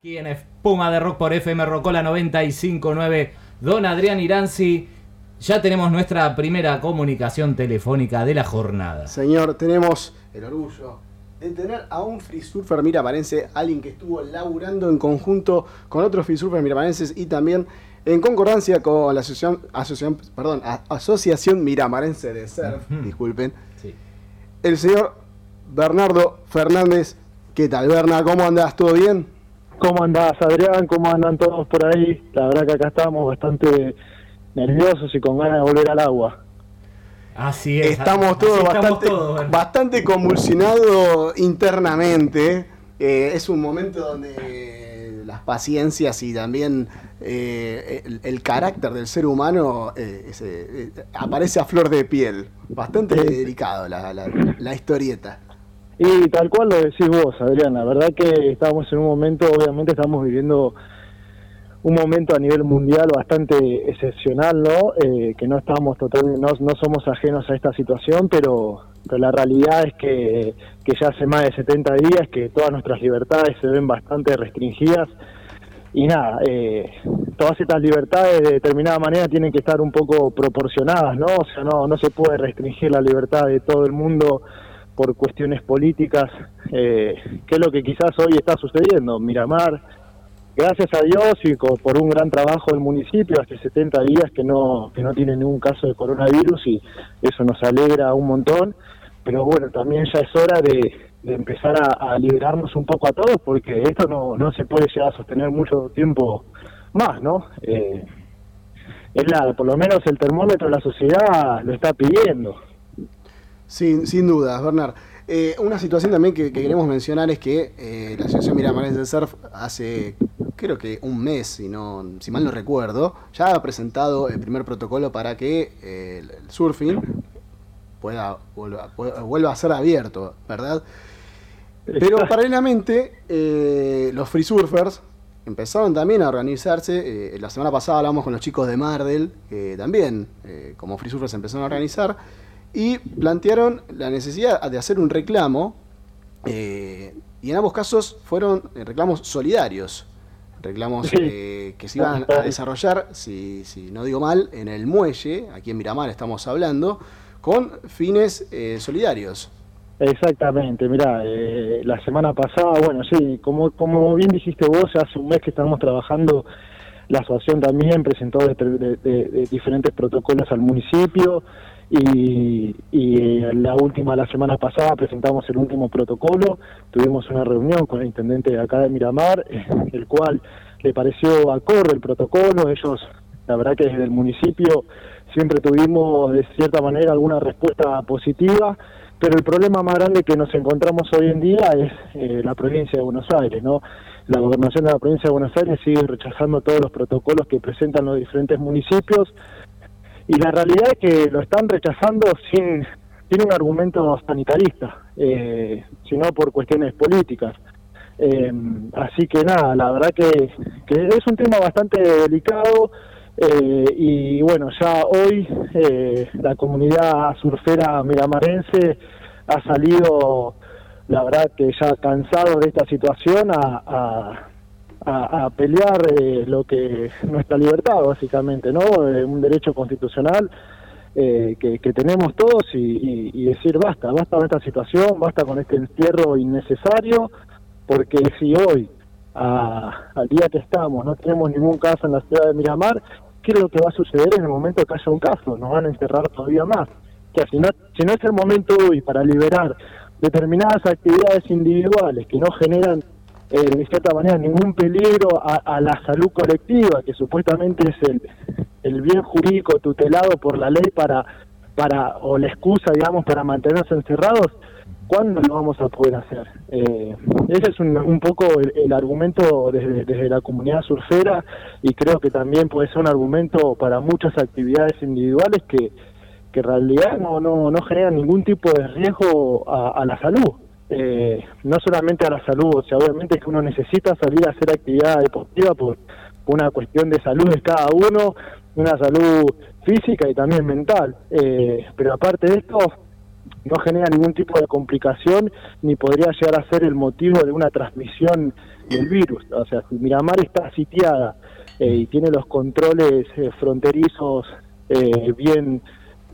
Aquí en Puma de Rock por FM Rocola 959, don Adrián Iranzi. Ya tenemos nuestra primera comunicación telefónica de la jornada. Señor, tenemos el orgullo de tener a un free surfer miramarense, alguien que estuvo laburando en conjunto con otros free surfers miramarenses y también en concordancia con la asociación, asociación, perdón, asociación Miramarense de Surf, disculpen, el señor Bernardo Fernández. ¿Qué tal, Bernardo? ¿Cómo andas? ¿Todo bien? ¿Cómo andás, Adrián? ¿Cómo andan todos por ahí? La verdad que acá estamos bastante nerviosos y con ganas de volver al agua. Así es. Estamos todos bastante, convulsionados internamente. Eh, es un momento donde las paciencias y también eh, el, carácter del ser humano eh, aparece a flor de piel. Bastante delicado la, la historieta. Y tal cual lo decís vos, Adrián, la verdad que estamos en un momento, obviamente estamos viviendo un momento a nivel mundial bastante excepcional, ¿no? Eh, que no estamos totalmente, no, no, somos ajenos a esta situación, pero, la realidad es que, que, ya hace más de 70 días que todas nuestras libertades se ven bastante restringidas y nada, eh, todas estas libertades de determinada manera tienen que estar un poco proporcionadas, ¿no? O sea, no, no se puede restringir la libertad de todo el mundo por cuestiones políticas, eh, que es lo que quizás hoy está sucediendo. Miramar, gracias a Dios y por un gran trabajo del municipio, hace 70 días que no, que no tiene ningún caso de coronavirus y eso nos alegra un montón, pero bueno, también ya es hora de, empezar a, liberarnos un poco a todos porque esto no, no se puede llegar a sostener mucho tiempo más, ¿no? Eh, es la, por lo menos el termómetro de la sociedad lo está pidiendo. Sin, sin dudas, Bernard. Eh, una situación también que, queremos mencionar es que eh, la Asociación Miramares del Surf hace, creo que un mes, si, no, si mal no recuerdo, ya ha presentado el primer protocolo para que eh, el surfing pueda, vuelva, a ser abierto, ¿verdad? Pero paralelamente, los free surfers empezaron también a organizarse. la semana pasada hablamos con los chicos de Mardel, que también, como free surfers, empezaron a organizar y plantearon la necesidad de hacer un reclamo, eh, y en ambos casos fueron eh, reclamos solidarios, reclamos eh, que se iban a desarrollar, si, si, no digo mal, en el muelle, aquí en Miramar estamos hablando, con fines solidarios. Exactamente, mira, la semana pasada, bueno, sí, como, como bien dijiste vos, hace un mes que estamos trabajando, la asociación también presentó de diferentes protocolos al municipio, y, y la última, la semana pasada, presentamos el último protocolo, tuvimos una reunión con el intendente de acá de Miramar, el cual le pareció acorde el protocolo, ellos, la verdad que desde el municipio siempre tuvimos de cierta manera alguna respuesta positiva, pero el problema más grande que nos encontramos hoy en día es eh, la provincia de Buenos Aires, ¿no? La gobernación de la provincia de Buenos Aires sigue rechazando todos los protocolos que presentan los diferentes municipios, y la realidad es que lo están rechazando sin, sin un argumento sanitarista, eh, sino por cuestiones políticas. Eh, así que nada, la verdad que, es un tema bastante delicado eh, y bueno, ya hoy la comunidad surfera miramarense ha salido, la verdad que ya cansado de esta situación a a, pelear eh, lo que nuestra libertad básicamente no eh, un derecho constitucional eh, que, tenemos todos y, decir basta basta con esta situación basta con este entierro innecesario porque si hoy al día que estamos no tenemos ningún caso en la ciudad de Miramar qué es lo que va a suceder en el momento que haya un caso nos van a encerrar todavía más. Que si no si no es el momento hoy para liberar determinadas actividades individuales que no generan eh, de cierta manera ningún peligro a, la salud colectiva, que supuestamente es el, el bien jurídico tutelado por la ley para, para o la excusa, digamos, para mantenerse encerrados, ¿cuándo lo vamos a poder hacer? Eh, ese es un, un poco el, argumento desde, desde, la comunidad surfera y creo que también puede ser un argumento para muchas actividades individuales que, que en realidad no, no, no generan ningún tipo de riesgo a la salud eh, no solamente a la salud, o sea, obviamente que uno necesita salir a hacer actividad deportiva por una cuestión de salud de cada uno, una salud física y también mental. Eh, pero aparte de esto, no genera ningún tipo de complicación ni podría llegar a ser el motivo de una transmisión del virus. O sea, si Miramar está sitiada eh, y tiene los controles eh, fronterizos eh, bien,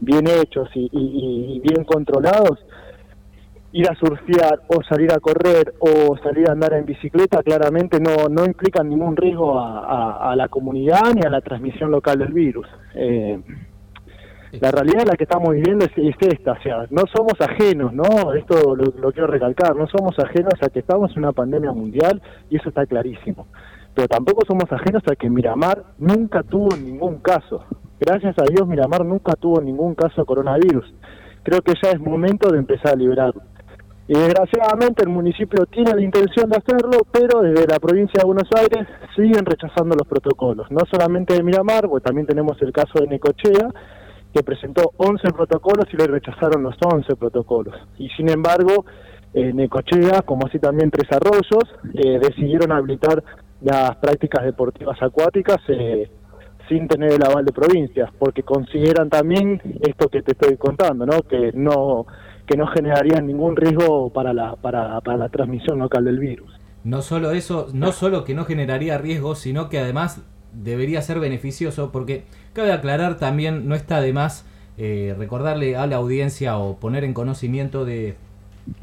bien hechos y, bien controlados, ir a surfear o salir a correr o salir a andar en bicicleta claramente no, no implica ningún riesgo a, la comunidad ni a la transmisión local del virus. Eh, la realidad es la que estamos viviendo es, esta, o sea, no somos ajenos, ¿no? Esto lo, quiero recalcar, no somos ajenos a que estamos en una pandemia mundial y eso está clarísimo. Pero tampoco somos ajenos a que Miramar nunca tuvo ningún caso. Gracias a Dios Miramar nunca tuvo ningún caso de coronavirus. Creo que ya es momento de empezar a liberarlo. Y desgraciadamente el municipio tiene la intención de hacerlo, pero desde la provincia de Buenos Aires siguen rechazando los protocolos. No solamente de Miramar, porque también tenemos el caso de Necochea, que presentó 11 protocolos y le rechazaron los 11 protocolos. Y sin embargo, eh, Necochea, como así también Tres Arroyos, eh, decidieron habilitar las prácticas deportivas acuáticas eh, sin tener el aval de provincias, porque consideran también esto que te estoy contando, ¿no? que no que no generarían ningún riesgo para la, para, para la transmisión local del virus. No solo eso, no solo que no generaría riesgo, sino que además debería ser beneficioso, porque cabe aclarar también, no está de más eh, recordarle a la audiencia o poner en conocimiento de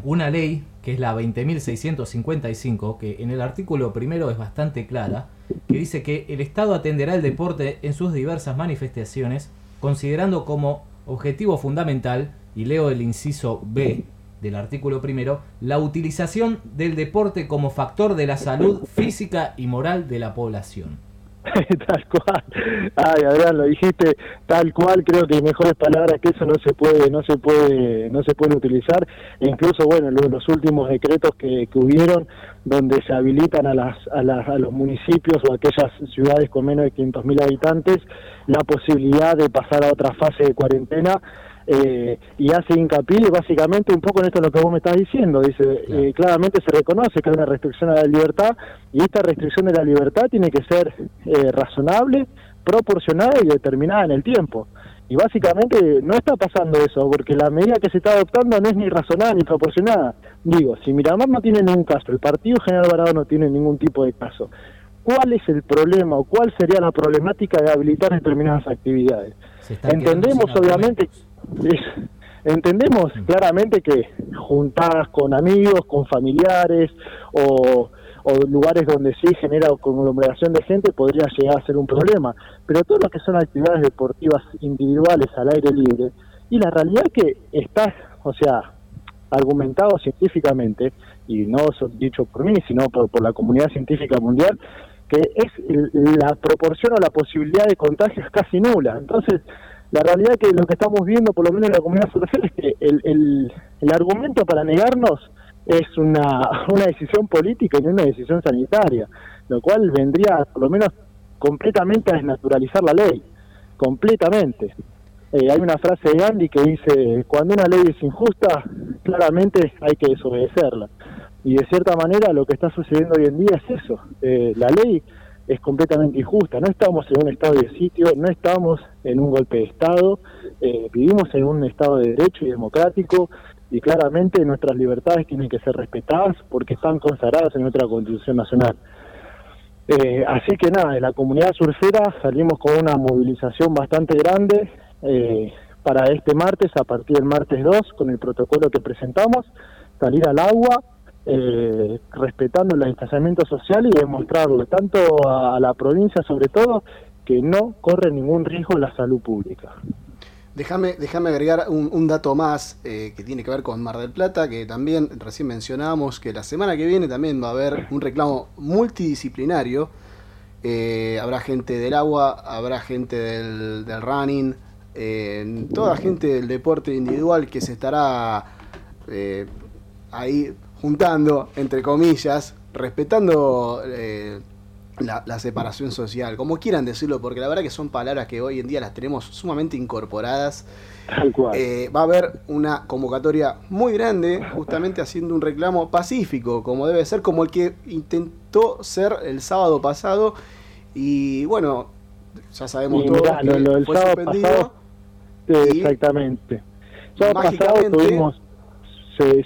una ley que es la 20.655, que en el artículo primero es bastante clara, que dice que el Estado atenderá el deporte en sus diversas manifestaciones, considerando como objetivo fundamental y leo el inciso B del artículo primero, la utilización del deporte como factor de la salud física y moral de la población. tal cual. Ay, Adrián, lo dijiste tal cual, creo que mejores palabras que eso no se puede no se puede no se puede utilizar. E incluso bueno, los, últimos decretos que, que, hubieron donde se habilitan a las, a las a los municipios o aquellas ciudades con menos de 500.000 habitantes la posibilidad de pasar a otra fase de cuarentena eh, y hace hincapié básicamente un poco en esto lo que vos me estás diciendo. Dice, eh, claramente se reconoce que hay una restricción a la libertad y esta restricción de la libertad tiene que ser eh, razonable, proporcionada y determinada en el tiempo. Y básicamente no está pasando eso, porque la medida que se está adoptando no es ni razonada ni proporcionada. Digo, si Miramar no tiene ningún caso, el Partido General Varado no tiene ningún tipo de caso, ¿cuál es el problema o cuál sería la problemática de habilitar determinadas actividades? Entendemos obviamente entendemos claramente que juntadas con amigos, con familiares o, lugares donde sí genera conglomeración de gente podría llegar a ser un problema, pero todo lo que son actividades deportivas individuales al aire libre, y la realidad que está, o sea, argumentado científicamente, y no dicho por mí, sino por, por la comunidad científica mundial, que es la proporción o la posibilidad de contagio es casi nula. Entonces, la realidad que lo que estamos viendo, por lo menos en la comunidad social, es que el, el, el argumento para negarnos es una, una decisión política y no una decisión sanitaria, lo cual vendría por lo menos completamente a desnaturalizar la ley, completamente. Eh, hay una frase de Gandhi que dice, cuando una ley es injusta, claramente hay que desobedecerla. Y de cierta manera lo que está sucediendo hoy en día es eso. Eh, la ley es completamente injusta. No estamos en un estado de sitio, no estamos en un golpe de Estado, eh, vivimos en un estado de derecho y democrático y claramente nuestras libertades tienen que ser respetadas porque están consagradas en nuestra Constitución Nacional. Eh, así que nada, en la comunidad surfera salimos con una movilización bastante grande eh, para este martes, a partir del martes 2, con el protocolo que presentamos, salir al agua, eh, respetando el distanciamiento social y demostrarle tanto a, la provincia sobre todo que no corre ningún riesgo la salud pública. Déjame, déjame agregar un, dato más eh, que tiene que ver con Mar del Plata, que también recién mencionábamos que la semana que viene también va a haber un reclamo multidisciplinario. Eh, habrá gente del agua, habrá gente del, del running, toda gente del deporte individual que se estará ahí juntando, entre comillas, respetando eh, la, separación social, como quieran decirlo, porque la verdad que son palabras que hoy en día las tenemos sumamente incorporadas. Eh, va a haber una convocatoria muy grande, justamente haciendo un reclamo pacífico, como debe ser, como el que intentó ser el sábado pasado. Y bueno, ya sabemos todo que fue suspendido. exactamente sábado pasado tuvimos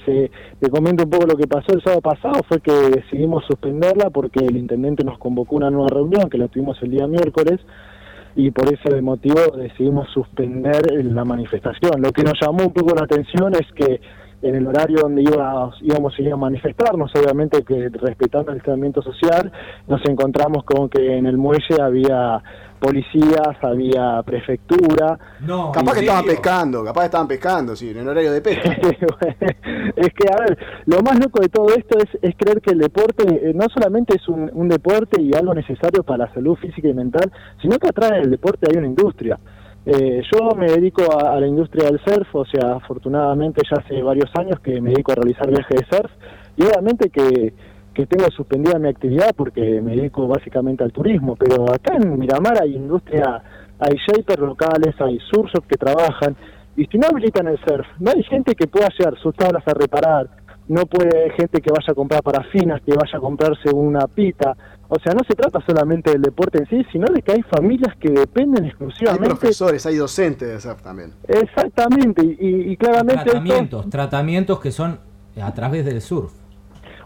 se, te comento un poco lo que pasó el sábado pasado, fue que decidimos suspenderla porque el intendente nos convocó una nueva reunión, que la tuvimos el día miércoles, y por ese motivo decidimos suspender la manifestación. Lo que nos llamó un poco la atención es que en el horario donde íbamos, íbamos a ir a manifestarnos, obviamente que respetando el aislamiento social, nos encontramos con que en el muelle había policías, había prefectura. No, capaz que estaban pescando, capaz que estaban pescando, sí, en el horario de pesca. es que, a ver, lo más loco de todo esto es, es creer que el deporte eh, no solamente es un, un, deporte y algo necesario para la salud física y mental, sino que atrás del deporte hay una industria. Eh, yo me dedico a, la industria del surf, o sea, afortunadamente ya hace varios años que me dedico a realizar viajes de surf y obviamente que, que tengo suspendida mi actividad porque me dedico básicamente al turismo, pero acá en Miramar hay industria, hay shapers locales, hay surfers que trabajan y si no habilitan el surf, no hay gente que pueda llevar sus tablas a reparar, no puede gente que vaya a comprar parafinas, que vaya a comprarse una pita, o sea, no se trata solamente del deporte en sí, sino de que hay familias que dependen exclusivamente. Hay profesores, hay docentes de surf también. Exactamente, y, claramente. Tratamientos, tratamientos que son a través del surf.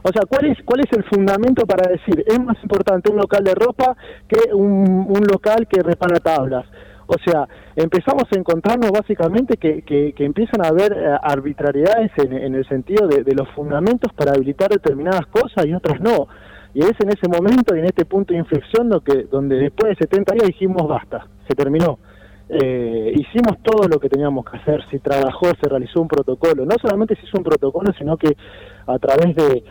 O sea, ¿cuál es, ¿cuál es el fundamento para decir es más importante un local de ropa que un, un local que repara tablas? O sea, empezamos a encontrarnos básicamente que, que, empiezan a haber eh, arbitrariedades en, el sentido de, de, los fundamentos para habilitar determinadas cosas y otras no. Y es en ese momento y en este punto de inflexión lo que, donde después de 70 días dijimos basta, se terminó. Eh, hicimos todo lo que teníamos que hacer, se trabajó, se realizó un protocolo. No solamente se hizo un protocolo, sino que a través de,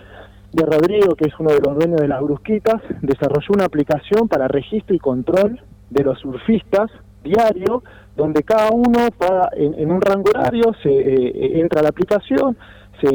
de Rodrigo, que es uno de los dueños de las brusquitas, desarrolló una aplicación para registro y control de los surfistas diario, donde cada uno paga en, un rango horario, se eh, entra a la aplicación, se,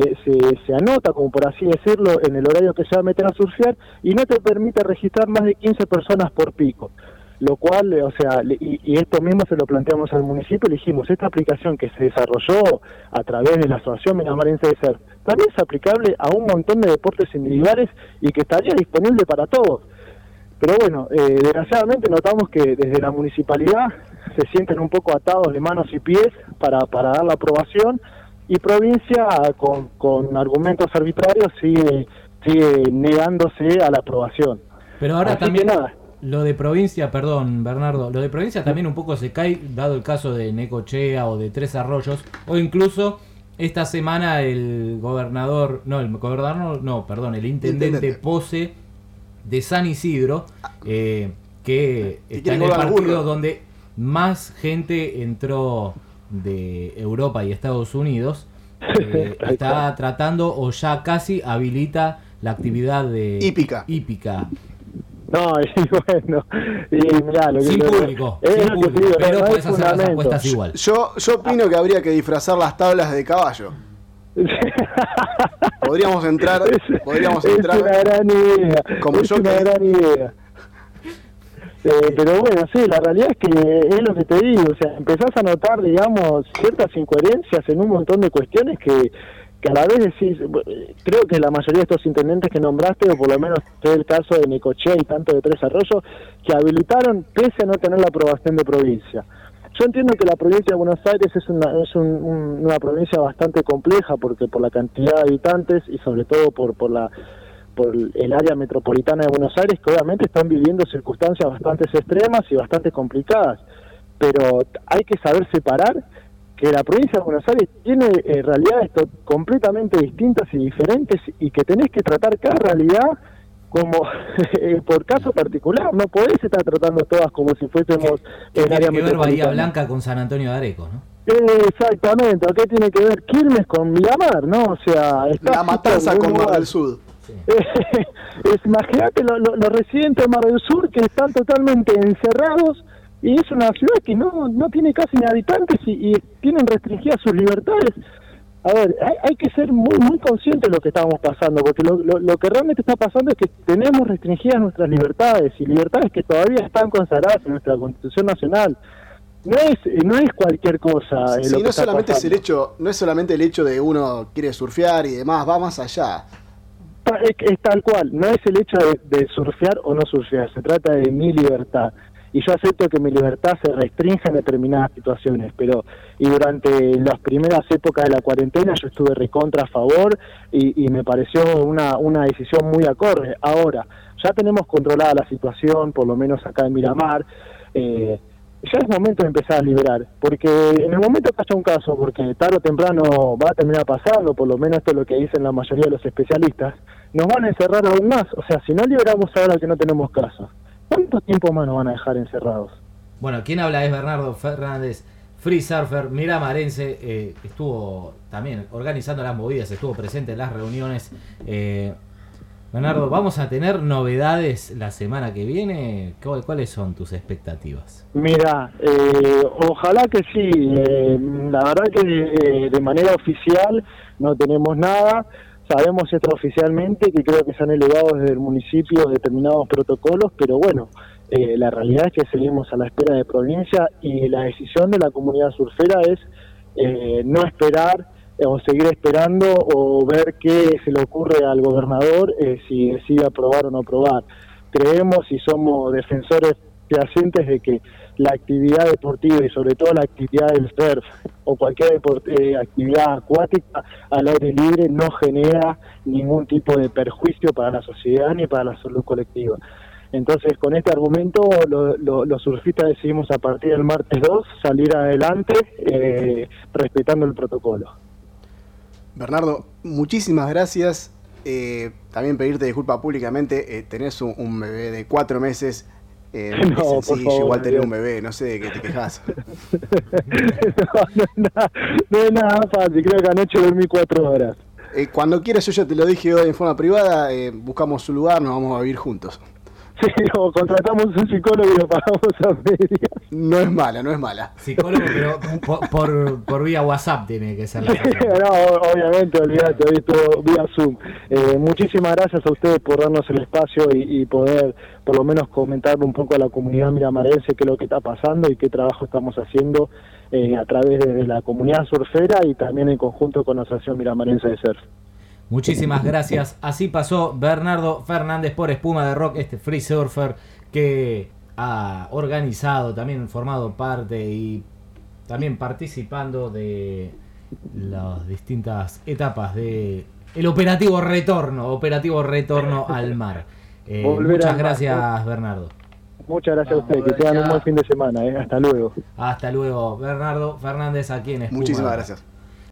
se, anota, como por así decirlo, en el horario que se va a meter a surfear y no te permite registrar más de 15 personas por pico. Lo cual, o sea, y, esto mismo se lo planteamos al municipio, le dijimos, esta aplicación que se desarrolló a través de la Asociación Minamarense de Ser, también es aplicable a un montón de deportes individuales y que estaría disponible para todos. Pero bueno, eh, desgraciadamente notamos que desde la municipalidad se sienten un poco atados de manos y pies para, para dar la aprobación y provincia con, con argumentos arbitrarios sigue, sigue negándose a la aprobación. Pero ahora también lo de provincia, perdón Bernardo, lo de provincia también un poco se cae dado el caso de Necochea o de Tres Arroyos o incluso esta semana el gobernador, no, el gobernador, no, perdón, el intendente, Pose de San Isidro, eh, que está en el partido donde más gente entró de Europa y Estados Unidos eh, está tratando o ya casi habilita la actividad de hípica. hípica. No, y bueno, y mirá, lo que sin público, sin público pero puedes hacer las apuestas igual. Yo, yo opino que habría que disfrazar las tablas de caballo. Podríamos entrar, podríamos entrar. Es una gran idea. Como es una gran idea. Eh, pero bueno, sí, la realidad es que es lo que te digo, o sea, empezás a notar, digamos, ciertas incoherencias en un montón de cuestiones que, que a la vez decís, creo que la mayoría de estos intendentes que nombraste, o por lo menos fue el caso de Necoche y tanto de Tres Arroyos, que habilitaron pese a no tener la aprobación de provincia. Yo entiendo que la provincia de Buenos Aires es una, es una provincia bastante compleja porque por la cantidad de habitantes y sobre todo por, por la por el área metropolitana de Buenos Aires que obviamente están viviendo circunstancias bastante extremas y bastante complicadas. Pero hay que saber separar que la provincia de Buenos Aires tiene eh, realidades completamente distintas y diferentes y que tenés que tratar cada realidad como eh, por caso particular, no podés estar tratando todas como si fuésemos en área que ver Bahía Blanca con San Antonio de Areco, ¿no? exactamente, ¿qué tiene que ver Quilmes con Miramar, no? O sea, está la matanza con Mar del Sur. Imagínate los residentes de Mar del Sur que están totalmente encerrados y es una ciudad que no, no tiene casi ni habitantes y, tienen restringidas sus libertades. A ver, hay, que ser muy muy conscientes de lo que estamos pasando, porque lo, lo, que realmente está pasando es que tenemos restringidas nuestras libertades y libertades que todavía están consagradas en nuestra Constitución Nacional. No es, no es cualquier cosa. Sí, no solamente es el hecho, no es solamente el hecho de uno quiere surfear y demás, va más allá es, tal cual, no es el hecho de, surfear o no surfear, se trata de mi libertad. Y yo acepto que mi libertad se restrinja en determinadas situaciones, pero y durante las primeras épocas de la cuarentena yo estuve recontra a favor y, me pareció una, una decisión muy acorde. Ahora, ya tenemos controlada la situación, por lo menos acá en Miramar, eh, ya es momento de empezar a liberar, porque en el momento que haya un caso, porque tarde o temprano va a terminar pasando, por lo menos esto es lo que dicen la mayoría de los especialistas, nos van a encerrar aún más. O sea, si no liberamos ahora que no tenemos caso, ¿cuánto tiempo más nos van a dejar encerrados? Bueno, quien habla es Bernardo Fernández, free surfer, miramarense, eh, estuvo también organizando las movidas, estuvo presente en las reuniones. Eh, Bernardo, ¿vamos a tener novedades la semana que viene? ¿Cuáles son tus expectativas? Mira, eh, ojalá que sí. Eh, la verdad que eh, de manera oficial no tenemos nada. Sabemos extraoficialmente que creo que se han elevado desde el municipio determinados protocolos, pero bueno, la realidad es que seguimos a la espera de provincia y la decisión de la comunidad surfera es no esperar o seguir esperando o ver qué se le ocurre al gobernador eh, si decide aprobar o no aprobar. Creemos y somos defensores fehacientes de que la actividad deportiva y sobre todo la actividad del surf o cualquier eh, actividad acuática al aire libre no genera ningún tipo de perjuicio para la sociedad ni para la salud colectiva. Entonces, con este argumento, los surfistas decidimos a partir del martes 2 salir adelante eh, respetando el protocolo. Bernardo, muchísimas gracias. Eh, también pedirte disculpas públicamente. Eh, tenés un, bebé de cuatro meses. Eh, no, sencillo, igual tener un bebé, no sé de qué te quejas. no, es nada, fácil, creo que anoche dormí cuatro horas. Eh, cuando quieras, yo ya te lo dije hoy en forma privada, buscamos un lugar, nos vamos a vivir juntos. Sí, o contratamos un psicólogo y lo pagamos a media. No es mala, no es mala. Psicólogo, pero por, por, vía WhatsApp tiene que ser la No, obviamente, olvídate, visto vía Zoom. Eh, muchísimas gracias a ustedes por darnos el espacio y, poder por lo menos comentarle un poco a la comunidad miramarense qué es lo que está pasando y qué trabajo estamos haciendo eh, a través de la comunidad surfera y también en conjunto con la Asociación Miramarense de Surf. Muchísimas gracias. Así pasó Bernardo Fernández por Espuma de Rock, este free surfer que ha organizado, también formado parte y también participando de las distintas etapas de el operativo retorno, operativo retorno al mar. Eh, muchas gracias, Bernardo. Muchas gracias a ustedes, que tengan un buen fin de semana. Eh. Hasta luego. Hasta luego. Bernardo Fernández aquí en Espuma. Muchísimas gracias.